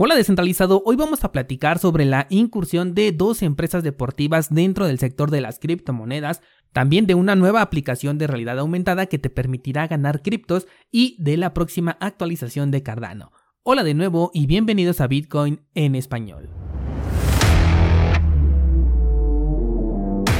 Hola descentralizado, hoy vamos a platicar sobre la incursión de dos empresas deportivas dentro del sector de las criptomonedas, también de una nueva aplicación de realidad aumentada que te permitirá ganar criptos y de la próxima actualización de Cardano. Hola de nuevo y bienvenidos a Bitcoin en español.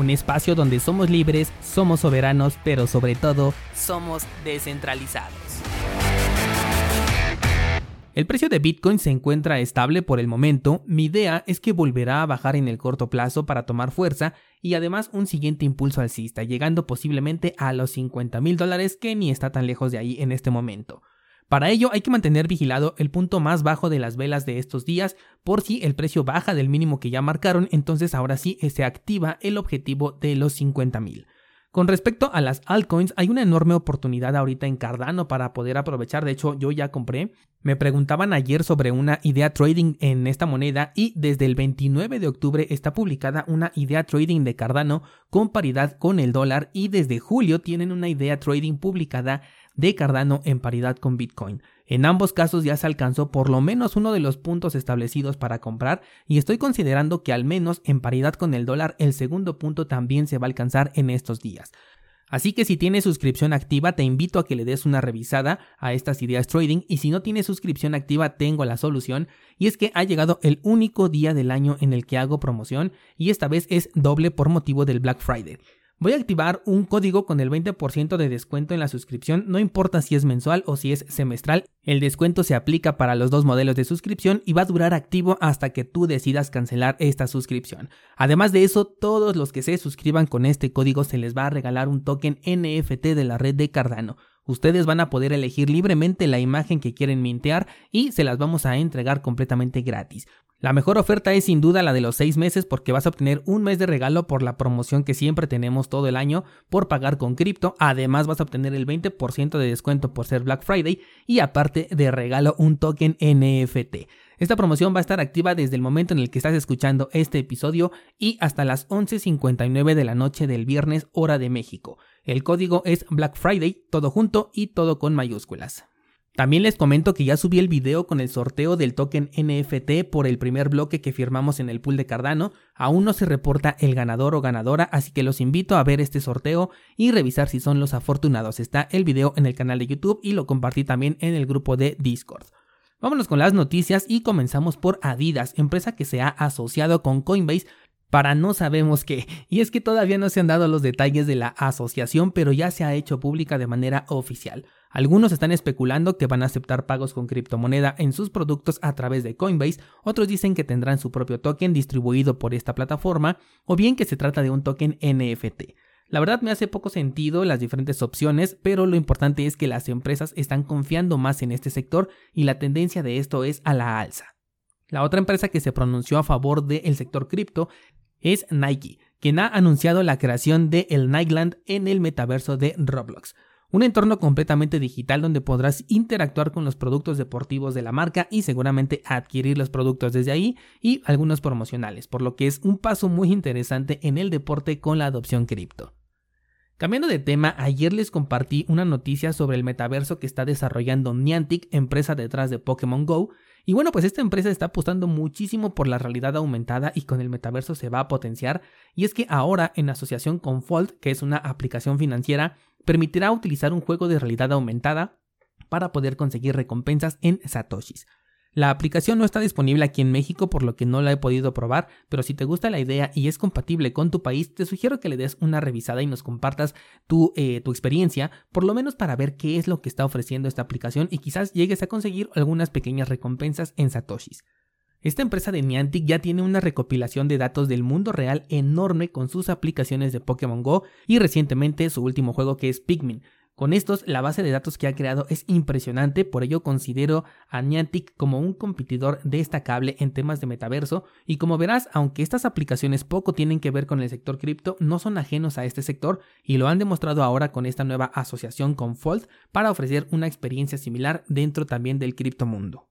un espacio donde somos libres, somos soberanos, pero sobre todo somos descentralizados. El precio de Bitcoin se encuentra estable por el momento, mi idea es que volverá a bajar en el corto plazo para tomar fuerza y además un siguiente impulso alcista, llegando posiblemente a los 50 mil dólares que ni está tan lejos de ahí en este momento. Para ello hay que mantener vigilado el punto más bajo de las velas de estos días por si el precio baja del mínimo que ya marcaron, entonces ahora sí se activa el objetivo de los 50 mil. Con respecto a las altcoins, hay una enorme oportunidad ahorita en Cardano para poder aprovechar. De hecho, yo ya compré. Me preguntaban ayer sobre una idea trading en esta moneda y desde el 29 de octubre está publicada una idea trading de Cardano con paridad con el dólar y desde julio tienen una idea trading publicada de Cardano en paridad con Bitcoin. En ambos casos ya se alcanzó por lo menos uno de los puntos establecidos para comprar y estoy considerando que al menos en paridad con el dólar el segundo punto también se va a alcanzar en estos días. Así que si tienes suscripción activa te invito a que le des una revisada a estas ideas trading y si no tienes suscripción activa tengo la solución y es que ha llegado el único día del año en el que hago promoción y esta vez es doble por motivo del Black Friday. Voy a activar un código con el 20% de descuento en la suscripción, no importa si es mensual o si es semestral. El descuento se aplica para los dos modelos de suscripción y va a durar activo hasta que tú decidas cancelar esta suscripción. Además de eso, todos los que se suscriban con este código se les va a regalar un token NFT de la red de Cardano. Ustedes van a poder elegir libremente la imagen que quieren mintear y se las vamos a entregar completamente gratis. La mejor oferta es sin duda la de los 6 meses porque vas a obtener un mes de regalo por la promoción que siempre tenemos todo el año por pagar con cripto. Además vas a obtener el 20% de descuento por ser Black Friday y aparte de regalo un token NFT. Esta promoción va a estar activa desde el momento en el que estás escuchando este episodio y hasta las 11.59 de la noche del viernes hora de México. El código es Black Friday, todo junto y todo con mayúsculas. También les comento que ya subí el video con el sorteo del token NFT por el primer bloque que firmamos en el pool de Cardano. Aún no se reporta el ganador o ganadora, así que los invito a ver este sorteo y revisar si son los afortunados. Está el video en el canal de YouTube y lo compartí también en el grupo de Discord. Vámonos con las noticias y comenzamos por Adidas, empresa que se ha asociado con Coinbase para no sabemos qué. Y es que todavía no se han dado los detalles de la asociación, pero ya se ha hecho pública de manera oficial. Algunos están especulando que van a aceptar pagos con criptomoneda en sus productos a través de Coinbase, otros dicen que tendrán su propio token distribuido por esta plataforma, o bien que se trata de un token NFT. La verdad me hace poco sentido las diferentes opciones, pero lo importante es que las empresas están confiando más en este sector y la tendencia de esto es a la alza. La otra empresa que se pronunció a favor del sector cripto es Nike, quien ha anunciado la creación de el Nikeland en el metaverso de Roblox un entorno completamente digital donde podrás interactuar con los productos deportivos de la marca y seguramente adquirir los productos desde ahí y algunos promocionales, por lo que es un paso muy interesante en el deporte con la adopción cripto. Cambiando de tema, ayer les compartí una noticia sobre el metaverso que está desarrollando Niantic, empresa detrás de Pokémon Go, y bueno, pues esta empresa está apostando muchísimo por la realidad aumentada y con el metaverso se va a potenciar, y es que ahora en asociación con Fold, que es una aplicación financiera, permitirá utilizar un juego de realidad aumentada para poder conseguir recompensas en satoshis. La aplicación no está disponible aquí en México por lo que no la he podido probar, pero si te gusta la idea y es compatible con tu país, te sugiero que le des una revisada y nos compartas tu, eh, tu experiencia, por lo menos para ver qué es lo que está ofreciendo esta aplicación y quizás llegues a conseguir algunas pequeñas recompensas en satoshis. Esta empresa de Niantic ya tiene una recopilación de datos del mundo real enorme con sus aplicaciones de Pokémon Go y recientemente su último juego que es Pikmin, Con estos, la base de datos que ha creado es impresionante, por ello considero a Niantic como un competidor destacable en temas de metaverso, y como verás, aunque estas aplicaciones poco tienen que ver con el sector cripto, no son ajenos a este sector y lo han demostrado ahora con esta nueva asociación con Fold para ofrecer una experiencia similar dentro también del criptomundo.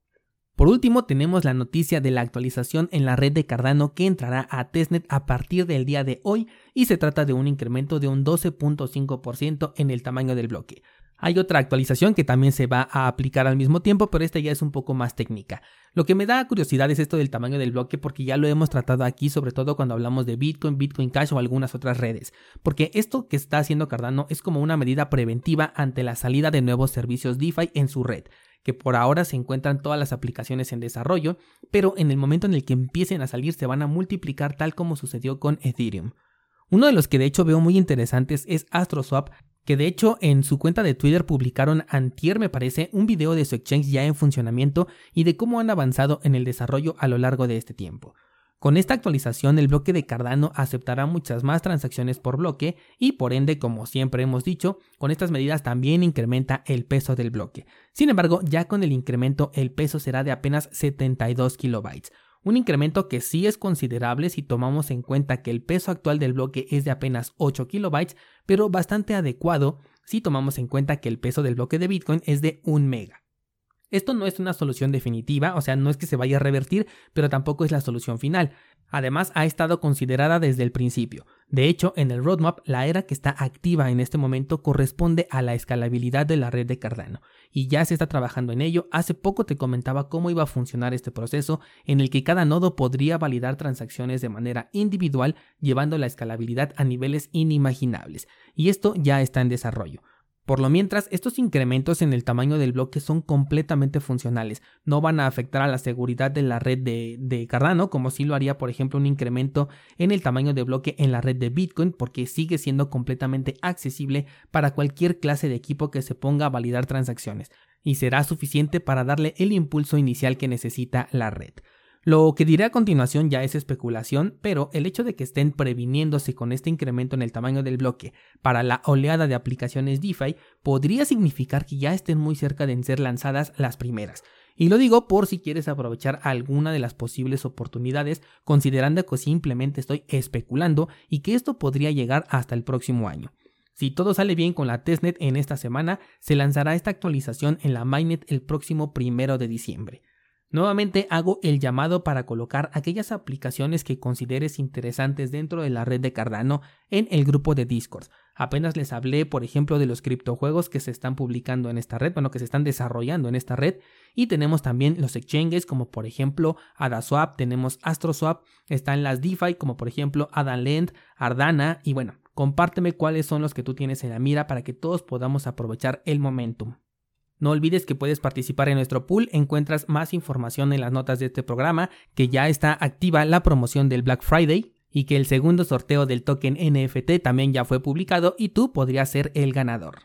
Por último, tenemos la noticia de la actualización en la red de Cardano que entrará a testnet a partir del día de hoy y se trata de un incremento de un 12.5% en el tamaño del bloque. Hay otra actualización que también se va a aplicar al mismo tiempo, pero esta ya es un poco más técnica. Lo que me da curiosidad es esto del tamaño del bloque porque ya lo hemos tratado aquí, sobre todo cuando hablamos de Bitcoin, Bitcoin Cash o algunas otras redes. Porque esto que está haciendo Cardano es como una medida preventiva ante la salida de nuevos servicios DeFi en su red que por ahora se encuentran todas las aplicaciones en desarrollo, pero en el momento en el que empiecen a salir se van a multiplicar tal como sucedió con Ethereum. Uno de los que de hecho veo muy interesantes es AstroSwap, que de hecho en su cuenta de Twitter publicaron antier me parece un video de su exchange ya en funcionamiento y de cómo han avanzado en el desarrollo a lo largo de este tiempo. Con esta actualización el bloque de Cardano aceptará muchas más transacciones por bloque y por ende, como siempre hemos dicho, con estas medidas también incrementa el peso del bloque. Sin embargo, ya con el incremento el peso será de apenas 72 kilobytes. Un incremento que sí es considerable si tomamos en cuenta que el peso actual del bloque es de apenas 8 kilobytes, pero bastante adecuado si tomamos en cuenta que el peso del bloque de Bitcoin es de 1 mega. Esto no es una solución definitiva, o sea, no es que se vaya a revertir, pero tampoco es la solución final. Además, ha estado considerada desde el principio. De hecho, en el roadmap, la era que está activa en este momento corresponde a la escalabilidad de la red de Cardano, y ya se está trabajando en ello. Hace poco te comentaba cómo iba a funcionar este proceso, en el que cada nodo podría validar transacciones de manera individual, llevando la escalabilidad a niveles inimaginables, y esto ya está en desarrollo. Por lo mientras, estos incrementos en el tamaño del bloque son completamente funcionales, no van a afectar a la seguridad de la red de, Cardano, como si lo haría, por ejemplo, un incremento en el tamaño de bloque en la red de Bitcoin, porque sigue siendo completamente accesible para cualquier clase de equipo que se ponga a validar transacciones, y será suficiente para darle el impulso inicial que necesita la red. Lo que diré a continuación ya es especulación, pero el hecho de que estén previniéndose con este incremento en el tamaño del bloque para la oleada de aplicaciones DeFi podría significar que ya estén muy cerca de ser lanzadas las primeras. Y lo digo por si quieres aprovechar alguna de las posibles oportunidades, considerando que simplemente estoy especulando y que esto podría llegar hasta el próximo año. Si todo sale bien con la testnet en esta semana, se lanzará esta actualización en la mainnet el próximo primero de diciembre. Nuevamente hago el llamado para colocar aquellas aplicaciones que consideres interesantes dentro de la red de Cardano en el grupo de Discord. Apenas les hablé, por ejemplo, de los criptojuegos que se están publicando en esta red, bueno, que se están desarrollando en esta red. Y tenemos también los exchanges, como por ejemplo AdaSwap, tenemos AstroSwap, están las DeFi, como por ejemplo AdaLend, Ardana. Y bueno, compárteme cuáles son los que tú tienes en la mira para que todos podamos aprovechar el momentum. No olvides que puedes participar en nuestro pool, encuentras más información en las notas de este programa, que ya está activa la promoción del Black Friday y que el segundo sorteo del token NFT también ya fue publicado y tú podrías ser el ganador.